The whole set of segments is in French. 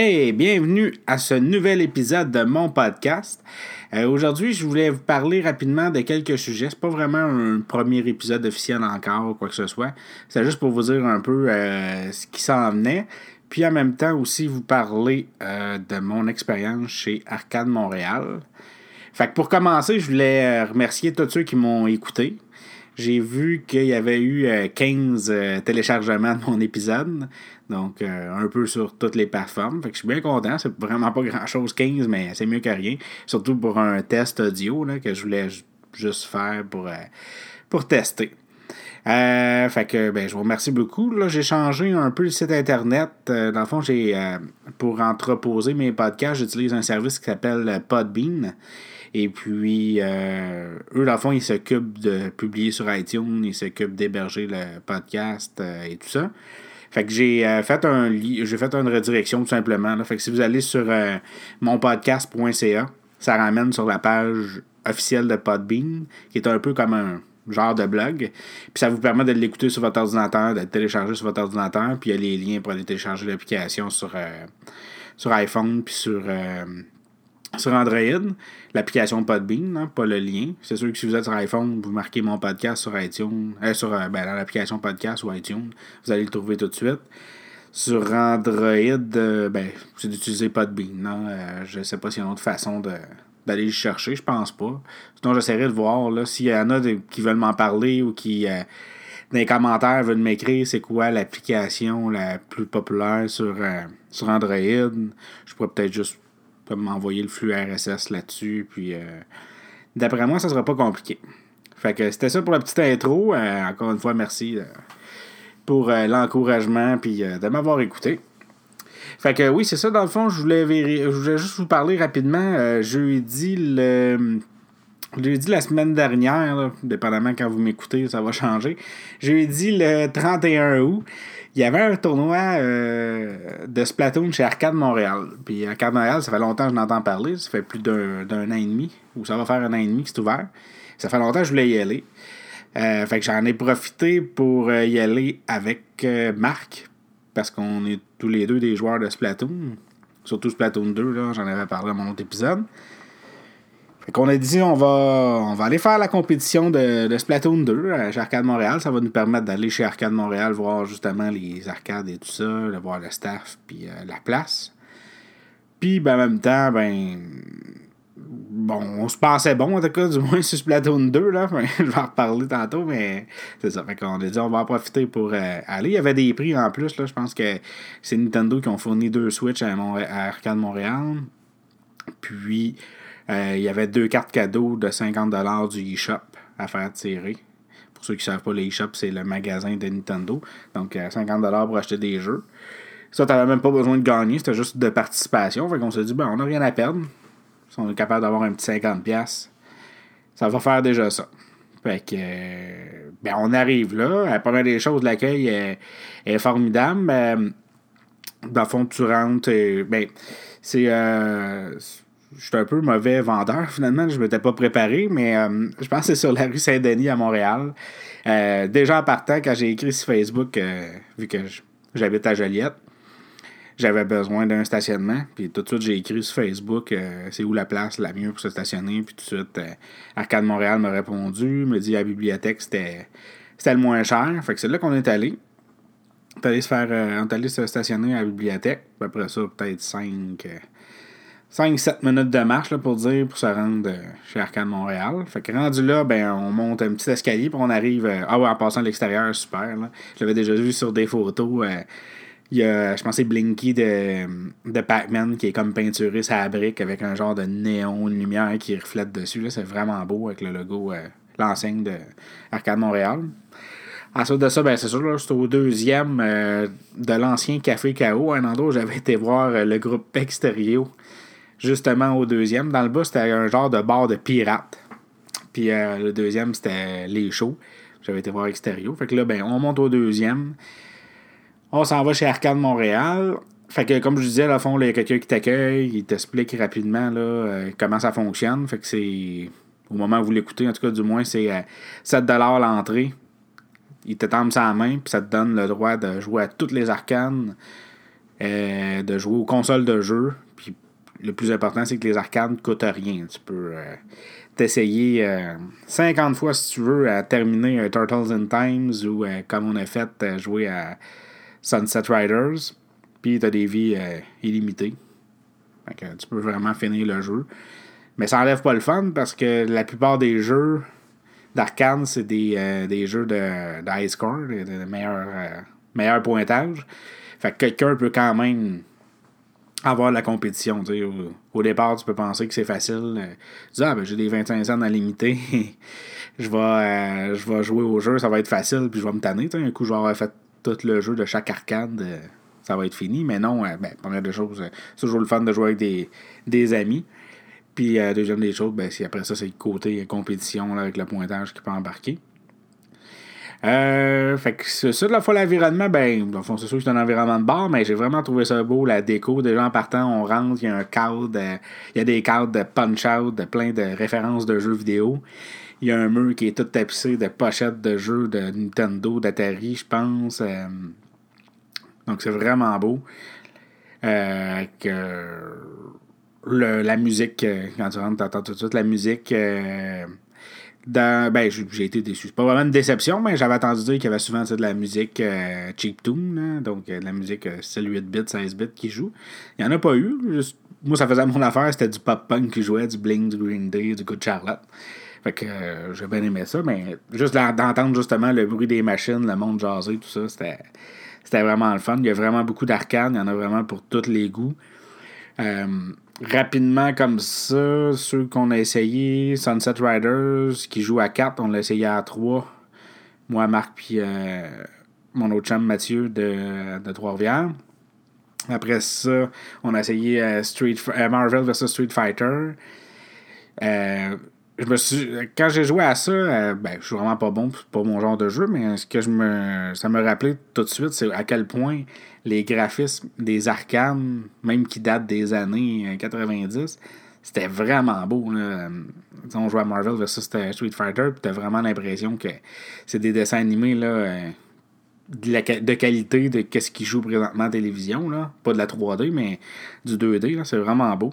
Hey, bienvenue à ce nouvel épisode de mon podcast. Euh, aujourd'hui, je voulais vous parler rapidement de quelques sujets. C'est pas vraiment un premier épisode officiel encore quoi que ce soit. C'est juste pour vous dire un peu euh, ce qui s'en venait. Puis en même temps aussi vous parler euh, de mon expérience chez Arcade Montréal. Fait que pour commencer, je voulais remercier tous ceux qui m'ont écouté j'ai vu qu'il y avait eu 15 téléchargements de mon épisode. Donc, euh, un peu sur toutes les plateformes. Fait que je suis bien content. C'est vraiment pas grand-chose, 15, mais c'est mieux que rien. Surtout pour un test audio là, que je voulais juste faire pour, euh, pour tester. Euh, fait que ben, je vous remercie beaucoup. Là, j'ai changé un peu le site internet. dans le fond, j'ai pour entreposer mes podcasts, j'utilise un service qui s'appelle Podbean. Et puis, eux, dans le fond, ils s'occupent de publier sur iTunes, ils s'occupent d'héberger le podcast et tout ça. Fait que j'ai euh, fait un j'ai fait une redirection tout simplement. Là. Fait que si vous allez sur euh, monpodcast.ca, ça ramène sur la page officielle de Podbean, qui est un peu comme un genre de blog. Puis ça vous permet de l'écouter sur votre ordinateur, de le télécharger sur votre ordinateur. Puis il y a les liens pour aller télécharger l'application sur, euh, sur iPhone puis sur, sur Android, l'application Podbean, hein, pas le lien. C'est sûr que si vous êtes sur iPhone, vous marquez mon podcast sur iTunes, euh, sur euh, ben, l'application podcast ou iTunes, vous allez le trouver tout de suite. Sur Android, euh, ben, c'est d'utiliser Podbean. Hein. je ne sais pas s'il y a une autre façon d'aller le chercher, je pense pas. Sinon, j'essaierai de voir s'il y en a qui veulent m'en parler ou qui, dans les commentaires, veulent m'écrire c'est quoi l'application la plus populaire sur, sur Android. Je pourrais peut-être juste m'envoyer le flux RSS là-dessus. Puis euh, d'après moi, ça sera pas compliqué. Fait que c'était ça pour la petite intro. Euh, encore une fois, merci euh, pour l'encouragement puis de m'avoir écouté. Fait que oui, c'est ça, dans le fond, je voulais, je juste vous parler rapidement. jeudi, le. Jeudi la semaine dernière, dépendamment quand vous m'écoutez, ça va changer. Jeudi le 31 août, il y avait un tournoi euh, de Splatoon chez Arcade Montréal. Puis Arcade Montréal, ça fait longtemps que je n'entends parler. Ça fait plus d'un an et demi, ou ça va faire un an et demi que c'est ouvert. Ça fait longtemps que je voulais y aller. Euh, fait que j'en ai profité pour euh, y aller avec Marc, parce qu'on est tous les deux des joueurs de Splatoon. Surtout Splatoon 2, j'en avais parlé dans mon autre épisode. Fait qu'on a dit on va, on va aller faire la compétition de, de Splatoon 2 chez Arcade Montréal. Ça va nous permettre d'aller chez Arcade Montréal voir justement les arcades et tout ça, de voir le staff puis euh, la place. Puis ben, en même temps, ben. Bon, on se pensait bon en tout cas, du moins sur Splatoon 2, là. je vais en reparler tantôt, mais c'est ça. Fait qu'on a dit on va en profiter pour euh, aller. Il y avait des prix en plus, là. Je pense que c'est Nintendo qui ont fourni deux Switch à, à Arcade Montréal. Puis euh, il y avait deux cartes cadeaux de 50$ du eShop à faire tirer. Pour ceux qui ne savent pas, le eShop, c'est le magasin de Nintendo. Donc, 50$ euh, pour acheter des jeux. Ça, tu n'avais même pas besoin de gagner, c'était juste de participation. Fait qu'on s'est dit, ben, on n'a rien à perdre. Si on est capable d'avoir un petit 50$, ça va faire déjà ça. Fait que, euh, ben, on arrive là. La première des choses, l'accueil est, formidable. Ben, dans le fond, tu rentres. ben, c'est je suis un peu mauvais vendeur finalement. Je ne m'étais pas préparé, mais euh, je pense que c'est sur la rue Saint-Denis à Montréal. Euh, déjà en partant, quand j'ai écrit sur Facebook, euh, vu que j'habite à Joliette, j'avais besoin d'un stationnement. Puis tout de suite, j'ai écrit sur Facebook c'est où la place la mieux pour se stationner. Puis tout de suite, Arcade Montréal m'a répondu, me dit à la bibliothèque c'était le moins cher. Fait que c'est là qu'on est allé. On est allé se faire. on est allé se stationner à la bibliothèque. après ça, peut-être 5 5-7 minutes de marche là, pour dire pour se rendre euh, chez Arcade Montréal. Fait que rendu là, ben on monte un petit escalier puis on arrive. Euh, ah ouais, en passant à l'extérieur, super. Là. Je l'avais déjà vu sur des photos. Euh, il y a, je pensais Blinky de, de Pac-Man qui est comme peinturé sa brique avec un genre de néon, une lumière qui reflète dessus. Là. C'est vraiment beau avec le logo, l'enseigne de Arcade Montréal. Ensuite de ça, ben c'est sûr, c'est au deuxième de l'ancien Café KO, un endroit où j'avais été voir le groupe Extérieur justement au deuxième. Dans le bas, c'était un genre de bar de pirates. Puis euh, le deuxième, c'était les shows. J'avais été voir extérieur. Fait que là, ben, on monte au deuxième. On s'en va chez Arcade Montréal. Fait que, comme je disais, à fond, il y a quelqu'un qui t'accueille, il t'explique rapidement là, euh, comment ça fonctionne. Fait que c'est. Au moment où vous l'écoutez, en tout cas, du moins, c'est 7$ euh, l'entrée. Il te tombe sa main, puis ça te donne le droit de jouer à toutes les arcanes de jouer aux consoles de jeu. Puis le plus important, c'est que les arcades ne coûtent rien. Tu peux t'essayer 50 fois si tu veux à terminer Turtles in Times ou comme on a fait jouer à Sunset Riders. Puis tu as des vies illimitées. tu peux vraiment finir le jeu. Mais ça enlève pas le fun parce que la plupart des jeux d'arcade, c'est des, euh, jeux de, high score, de, de meilleur, euh, pointage. Fait que quelqu'un peut quand même avoir la compétition. Au, départ, tu peux penser que c'est facile. Euh, tu dis, ah, ben, j'ai des 25 cents à limiter. je, vais, je vais jouer au jeu, ça va être facile, puis je vais me tanner. Un coup, je vais avoir fait tout le jeu de chaque arcade. ça va être fini. Mais non, ben, première des choses, c'est toujours le fun de jouer avec des, des amis. Puis, euh, deuxième des choses, ben, après ça, c'est le côté compétition avec le pointage qui peut embarquer. Euh, fait que ça, la fois, l'environnement, ben, c'est sûr que c'est un environnement de bar, mais j'ai vraiment trouvé ça beau, la déco. Déjà en partant, on rentre, il y a un cadre, euh, il y a des cadres de punch-out, de plein de références de jeux vidéo. Il y a un mur qui est tout tapissé de pochettes de jeux de Nintendo, d'Atari, je pense. donc c'est vraiment beau. que la musique, euh, quand tu rentres, t'entends tout de suite la musique. Euh, ben, j'ai été déçu. C'est pas vraiment une déception, mais j'avais entendu dire qu'il y avait souvent de la musique euh, cheap tune, donc de la musique style 8 bits, 16 bits qui joue. Il n'y en a pas eu. moi, ça faisait mon affaire, c'était du pop punk qui jouait, du Bling, du Green Day, du Good Charlotte. Fait que j'ai bien aimé ça, mais juste d'entendre justement le bruit des machines, le monde jaser, tout ça, c'était, c'était vraiment le fun. Il y a vraiment beaucoup d'arcades, il y en a vraiment pour tous les goûts rapidement comme ça, ceux qu'on a essayé, Sunset Riders, qui joue à 4, on l'a essayé à 3. Moi, Marc, puis euh, mon autre chum Mathieu de, de Trois-Rivières. Après ça, on a essayé euh, Street, euh, Marvel vs Street Fighter. Je me suis, quand j'ai joué à ça, ben, je suis vraiment pas bon pour mon genre de jeu, mais ce que je me, ça me rappelait tout de suite, c'est à quel point les graphismes des arcades, même qui datent des années 90, euh, c'était vraiment beau. Là. On jouait à Marvel versus Street Fighter, tu t'as vraiment l'impression que c'est des dessins animés là, euh, de, qualité de qu'est-ce qui joue présentement à télévision. Là. Pas de la 3D, mais du 2D. C'est vraiment beau.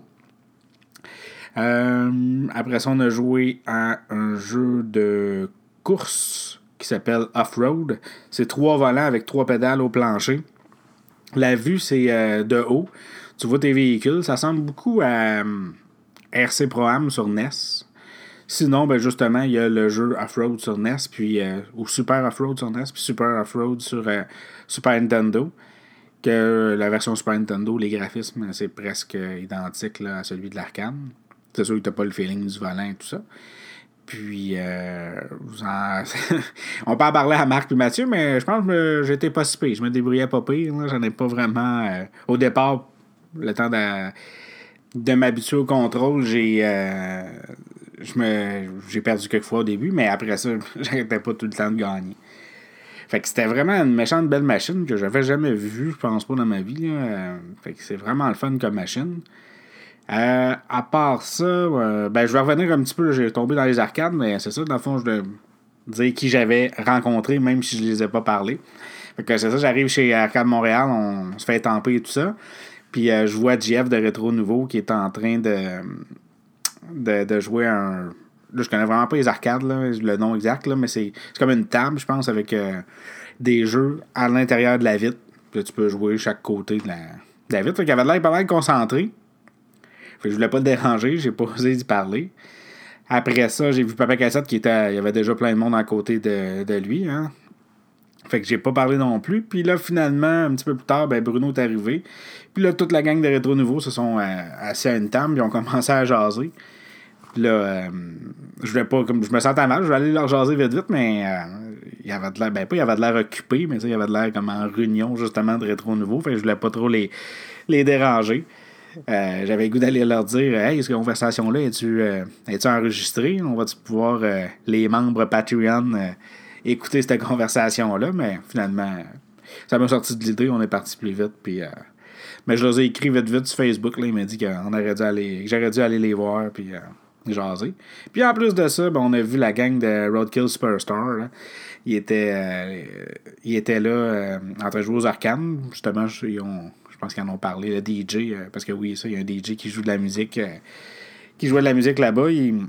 Euh, après ça, on a joué à un jeu de course qui s'appelle Off-Road. C'est trois volants avec trois pédales au plancher. La vue, c'est euh, de haut. Tu vois tes véhicules. Ça ressemble beaucoup à euh, RC Pro-Am sur NES. Sinon, ben justement, il y a le jeu Off-Road sur NES, puis, ou Super Off-Road sur NES, puis Super Off-Road sur Super Nintendo. Que la version Super Nintendo, les graphismes, c'est presque identique à celui de l'arcade. C'est sûr que tu n'as pas le feeling du volant et tout ça. Puis, euh, on peut en parler à Marc et Mathieu, mais je pense que j'étais pas si pire. Je me débrouillais pas pire. J'en ai pas vraiment. Euh, au départ, le temps de, de m'habituer au contrôle, j'ai. Euh, j'ai perdu quelques fois au début, mais après ça, j'arrêtais pas tout le temps de gagner. Fait que c'était vraiment une méchante belle machine que j'avais jamais vue, je pense pas, dans ma vie. Fait que c'est vraiment le fun comme machine. Euh, à part ça, euh, ben, je vais revenir un petit peu. J'ai tombé dans les arcades, mais c'est ça, dans le fond, je vais dire qui j'avais rencontré, même si je ne les ai pas parlé. Fait que c'est ça, j'arrive chez Arcade Montréal, on se fait tamper et tout ça. Puis euh, je vois Jeff de Rétro Nouveau qui est en train de, de, jouer un. Là, je connais vraiment pas les arcades, le nom exact, mais c'est comme une table, je pense, avec des jeux à l'intérieur de la vitre. Puis tu peux jouer chaque côté de la, de la vitre. Fait avait l'air pas mal concentré. Fait que je voulais pas le déranger, j'ai pas osé d'y parler. Après ça, j'ai vu Papa Cassette qui était. Il y avait déjà plein de monde à côté de, lui. Hein. Fait que j'ai pas parlé non plus. Puis là, finalement, un petit peu plus tard, ben, Bruno est arrivé. Puis là, toute la gang de Rétro Nouveau se sont euh, assis à une table, puis ont commencé à jaser. Puis là, euh, je voulais pas, comme je me sentais mal, je voulais aller leur jaser vite vite, mais euh, il y avait de l'air, ben pas il y avait de l'air occupé, mais il y avait de l'air comme en réunion justement de Rétro Nouveau. Fait que je voulais pas trop les, les déranger. Euh, j'avais le goût d'aller leur dire Hey, cette conversation-là, es-tu euh, enregistrée On va pouvoir, euh, les membres Patreon, écouter cette conversation-là? Mais finalement, ça m'a sorti de l'idée, on est parti plus vite. Puis, mais je leur ai écrit vite vite sur Facebook. Là, il m'a dit qu'on aurait dû aller, que j'aurais dû aller les voir. Puis, jaser. Puis en plus de ça, ben, on a vu la gang de Roadkill Superstar. Là. Ils étaient, ils étaient là en train de jouer aux arcanes. Justement, ils ont pense qu'ils en ont parlé, le DJ, euh, parce que oui, ça, il y a un DJ qui joue de la musique, euh, qui jouait de la musique là-bas. Il,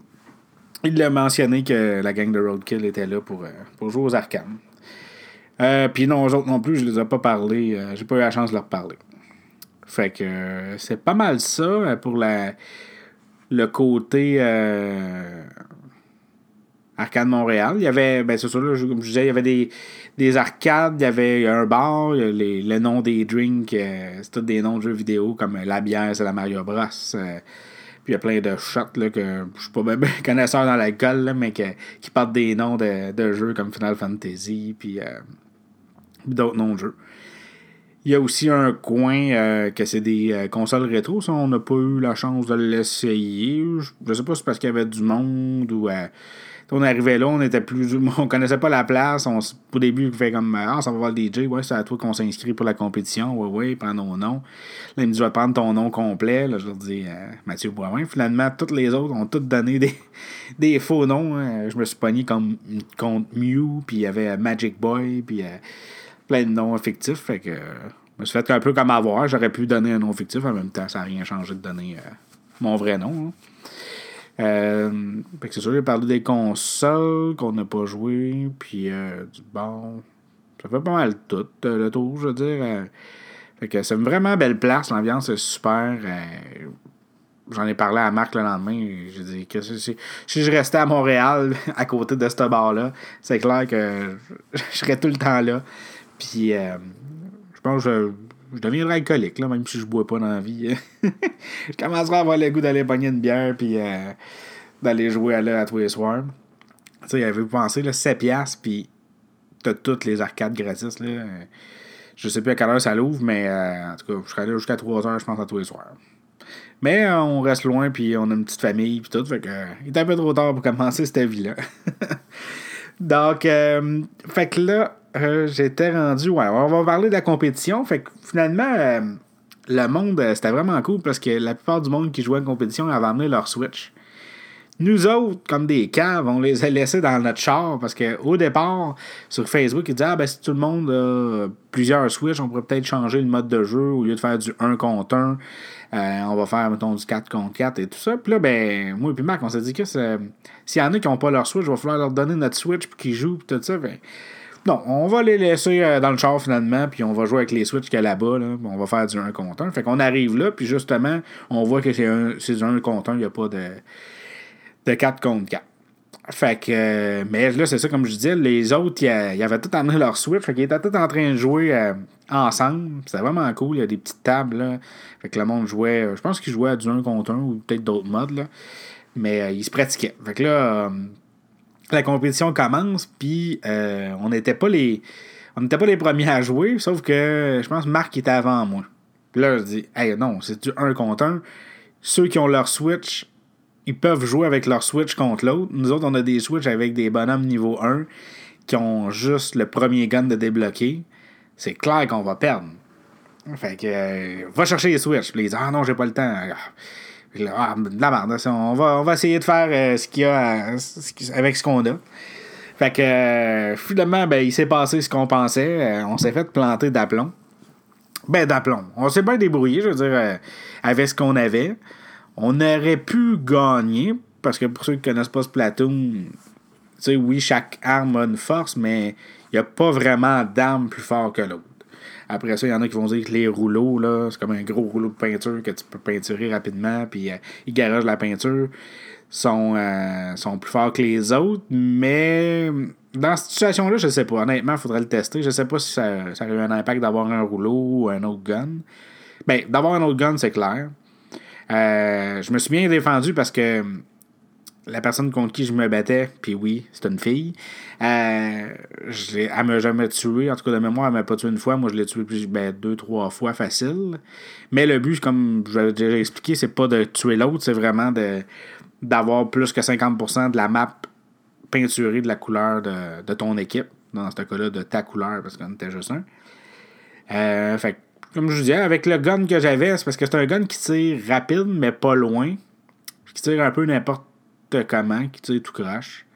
il a mentionné que la gang de Roadkill était là pour, pour jouer aux arcades. Puis non, aux autres non plus, je les ai pas parlé. J'ai pas eu la chance de leur parler. Fait que c'est pas mal ça pour la, le côté Arcade Montréal. Il y avait, ben c'est ça, comme je disais, il y avait des, des arcades, il y avait un bar, les, le nom des drinks, euh, c'est tous des noms de jeux vidéo comme la bière, c'est la Mario Bros. Euh, puis il y a plein de shots là, que je suis pas connaisseur dans l'alcool, mais qui partent des noms de, de, jeux comme Final Fantasy, puis euh, d'autres noms de jeux. Il y a aussi un coin que c'est des consoles rétro. Ça, on n'a pas eu la chance de l'essayer. Je sais pas si c'est parce qu'il y avait du monde ou on arrivait là, on était plus. On connaissait pas la place. On, au début, on fait comme Ah, ça va voir le DJ. Ouais, c'est à toi qu'on s'inscrit pour la compétition. Ouais, ouais, prends nos noms. Là, il me dit Je vais prendre ton nom complet. Là, je leur dis euh, Mathieu Boivin. Finalement, tous les autres ont tous donné des, des faux noms. Hein. Je me suis pogné comme contre Mew, puis il y avait Magic Boy, puis euh, plein de noms fictifs. Fait que. je me suis fait un peu comme avoir. J'aurais pu donner un nom fictif. En même temps, ça n'a rien changé de donner euh, mon vrai nom. Hein. Euh, c'est sûr, j'ai parlé des consoles qu'on n'a pas joué, puis euh, bon, ça fait pas mal tout euh, le tour, je veux dire. Euh. fait que c'est une vraiment belle place, l'ambiance est super. J'en ai parlé à Marc le lendemain. J'ai dit que si, si je restais à Montréal, à côté de ce bar-là, c'est clair que je, serais tout le temps là. Puis je pense que je deviendrai alcoolique, là, même si je bois pas dans la vie. je commencerai à avoir le goût d'aller pogner une bière puis euh, d'aller jouer à là à tous les soirs. Tu sais, avait pensé, là, 7 piastres, puis t'as toutes les arcades gratis, là? Je sais plus à quelle heure ça l'ouvre, mais euh, en tout cas, je serai là jusqu'à 3 heures, je pense, à tous les soirs. Mais euh, on reste loin, puis on a une petite famille, puis tout, fait que il est un peu trop tard pour commencer cette vie-là. Donc, fait que là, euh, j'étais rendu. Ouais, on va parler de la compétition. Fait que finalement, euh, le monde, euh, c'était vraiment cool parce que la plupart du monde qui jouait en compétition avait amené leur Switch. Nous autres, comme des caves, on les a laissés dans notre char parce qu'au départ, sur Facebook, ils disaient Ah, ben si tout le monde a plusieurs Switch, on pourrait peut-être changer le mode de jeu au lieu de faire du 1 contre 1. on va faire, mettons, du 4 contre 4 et tout ça. Puis là, ben, moi et puis Marc, on s'est dit que s'il y en a qui n'ont pas leur Switch, il va falloir leur donner notre Switch pour qu'ils jouent, puis tout ça. Ben, non, on va les laisser euh, dans le char finalement, puis on va jouer avec les Switch qu'il y a là-bas. Là. On va faire du 1 contre 1. Fait qu'on arrive là, puis justement, on voit que c'est un, du 1 contre 1, il n'y a pas de, de 4 contre 4. Fait que, euh, mais là, c'est ça, comme je disais, les autres, ils avaient tout amené leur Switch, fait qu'ils étaient tous en train de jouer euh, ensemble. C'était vraiment cool, il y a des petites tables, là. Fait que le monde jouait, je pense qu'ils jouaient à du 1 contre 1 ou peut-être d'autres modes, là. Mais ils se pratiquaient. Fait que là, la compétition commence, puis euh, on n'était pas les. On n'était pas les premiers à jouer, sauf que je pense que Marc était avant moi. Puis là, je dis, hey, non, c'est du 1 contre 1. Ceux qui ont leur Switch, ils peuvent jouer avec leur Switch contre l'autre. Nous autres, on a des Switch avec des bonhommes niveau 1 qui ont juste le premier gun de débloquer. C'est clair qu'on va perdre. Fait que, euh, va chercher les Switch. Puis ils disent, ah non, j'ai pas le temps. Ah, de la merde. On va, on va essayer de faire euh, ce qu'il y a avec ce qu'on a. Fait que euh, finalement, ben, il s'est passé ce qu'on pensait. Euh, on s'est fait planter d'aplomb. Ben, d'aplomb. On s'est bien débrouillé, je veux dire, avec ce qu'on avait. On aurait pu gagner, parce que pour ceux qui ne connaissent pas ce platoon, tu sais, oui, chaque arme a une force, mais il n'y a pas vraiment d'arme plus fort que l'autre. Après ça, il y en a qui vont dire que les rouleaux, là, c'est comme un gros rouleau de peinture que tu peux peinturer rapidement, puis euh, ils garagent la peinture, sont, euh, sont plus forts que les autres. Mais dans cette situation-là, je sais pas. Honnêtement, il faudrait le tester. Je sais pas si ça, ça a eu un impact d'avoir un rouleau ou un autre gun. Ben, d'avoir un autre gun, c'est clair. Euh, je me suis bien défendu parce que la personne contre qui je me battais, puis oui, c'est une fille, euh, elle m'a jamais tué. En tout cas, de mémoire, elle m'a pas tué une fois. Moi, je l'ai tué plus, ben, deux, trois fois facile. Mais le but, comme je l'ai déjà expliqué, c'est pas de tuer l'autre, c'est vraiment de d'avoir plus que 50% de la map peinturée de la couleur de, ton équipe. Dans ce cas-là, de ta couleur, parce qu'on était juste un. Euh, fait comme je vous disais, avec le gun que j'avais, c'est parce que c'est un gun qui tire rapide, mais pas loin. Qui tire un peu n'importe comment, qui tire tout crash.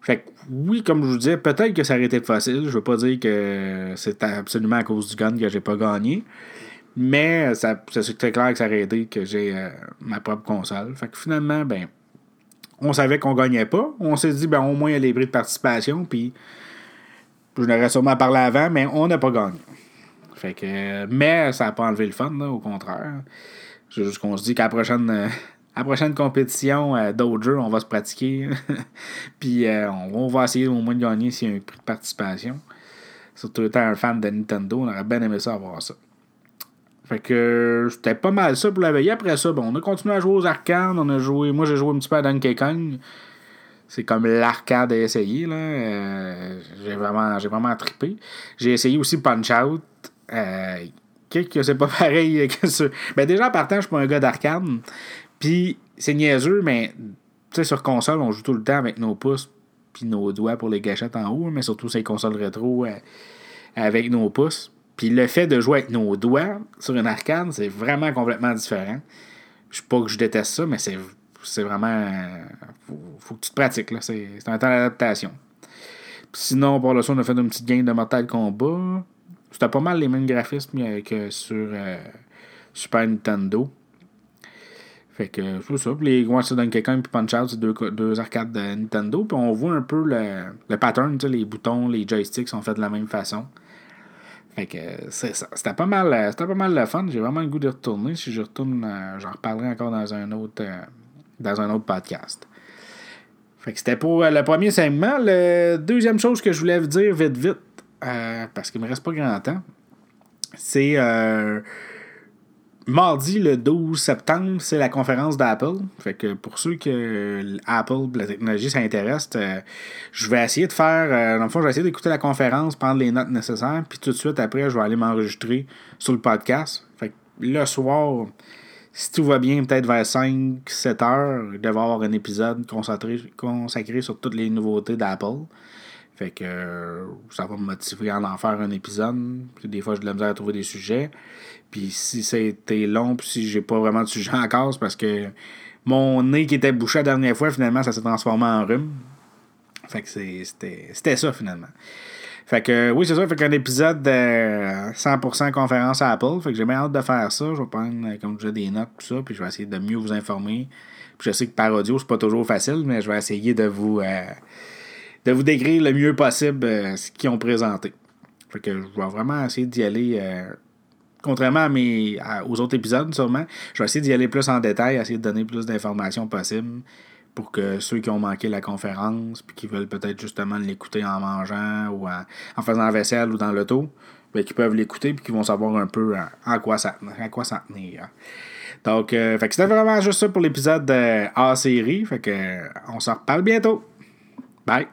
Fait que, oui, comme je vous disais, peut-être que ça aurait été facile. Je veux pas dire que c'est absolument à cause du gun que j'ai pas gagné. Mais ça, c'est très clair que ça aurait aidé que j'ai euh, ma propre console. Fait que finalement, ben, on savait qu'on gagnait pas. On s'est dit, ben, au moins, il y a les prix de participation. Puis, je n'aurais sûrement parlé avant, mais on n'a pas gagné. Fait que, mais ça n'a pas enlevé le fun, au contraire. C'est juste qu'on se dit qu'à la prochaine, euh, prochaine compétition euh, on va se pratiquer. Puis euh, on, va essayer au moins de gagner s'il y a un prix de participation. Surtout étant un fan de Nintendo, on aurait bien aimé ça avoir ça. Fait que c'était pas mal ça pour la veille. Après ça, bon, on a continué à jouer aux arcades. On a joué. Moi j'ai joué un petit peu à Donkey Kong. C'est comme l'arcade à essayer. Là. j'ai vraiment j'ai vraiment trippé. J'ai essayé aussi Punch Out. Euh, que c'est pas pareil que ça. Ben déjà en partant, je suis pas un gars d'arcade. Puis c'est niaiseux, mais sur console, on joue tout le temps avec nos pouces puis nos doigts pour les gâchettes en haut, mais surtout ces consoles rétro euh, avec nos pouces. Puis le fait de jouer avec nos doigts sur une arcade, c'est vraiment complètement différent. Je pas que je déteste ça, mais c'est, c'est vraiment. Faut, faut, que tu te pratiques. Là. C'est, c'est un temps d'adaptation. sinon, pour le son, on a fait une petite game de Mortal Kombat. C'était pas mal les mêmes graphismes que sur euh, Super Nintendo. Fait que c'est ça. Puis les Donkey Kong et Punch Out, c'est deux, deux, arcades de Nintendo. Puis on voit un peu le, le pattern, les boutons, les joysticks sont faits de la même façon. Fait que c'est ça. C'était pas mal, euh, c'était pas mal le fun. J'ai vraiment le goût de retourner. Si je retourne, euh, j'en reparlerai encore dans un autre dans un autre podcast. Fait que c'était pour le premier segment. La deuxième chose que je voulais vous dire vite vite, euh, parce qu'il me reste pas grand temps, c'est euh, mardi le 12 septembre, c'est la conférence d'Apple. Fait que pour ceux que Apple, la technologie, s'intéresse, euh, je vais essayer de faire. dans le fond, je vais essayer d'écouter la conférence, prendre les notes nécessaires, puis tout de suite après, je vais aller m'enregistrer sur le podcast. Fait que le soir, si tout va bien, peut-être vers 5-7 heures, devrait avoir un épisode consacré sur toutes les nouveautés d'Apple. Fait que euh, ça va me motiver à en faire un épisode. des fois, j'ai de la misère à trouver des sujets. Puis si c'était long, puis si j'ai pas vraiment de sujet encore, c'est parce que mon nez qui était bouché la dernière fois, finalement, ça s'est transformé en rhume. Fait que c'était ça, finalement. Fait que oui, c'est ça. Fait qu'un épisode de 100% conférence à Apple. Fait que j'ai bien hâte de faire ça. Je vais prendre, comme je des notes, tout ça. Puis je vais essayer de mieux vous informer. Puis je sais que par audio, c'est pas toujours facile, mais je vais essayer de vous. Euh, de vous décrire le mieux possible euh, ce qu'ils ont présenté. Fait que je vais vraiment essayer d'y aller. Euh, contrairement à mes, aux autres épisodes, sûrement, je vais essayer d'y aller plus en détail, essayer de donner plus d'informations possibles pour que ceux qui ont manqué la conférence puis qui veulent peut-être justement l'écouter en mangeant ou en, faisant la vaisselle ou dans l'auto, ben, qui peuvent l'écouter puis qui vont savoir un peu euh, en, quoi ça à quoi tenir. Donc, fait que c'était vraiment juste ça pour l'épisode de A série. Fait que on s'en reparle bientôt. Bye.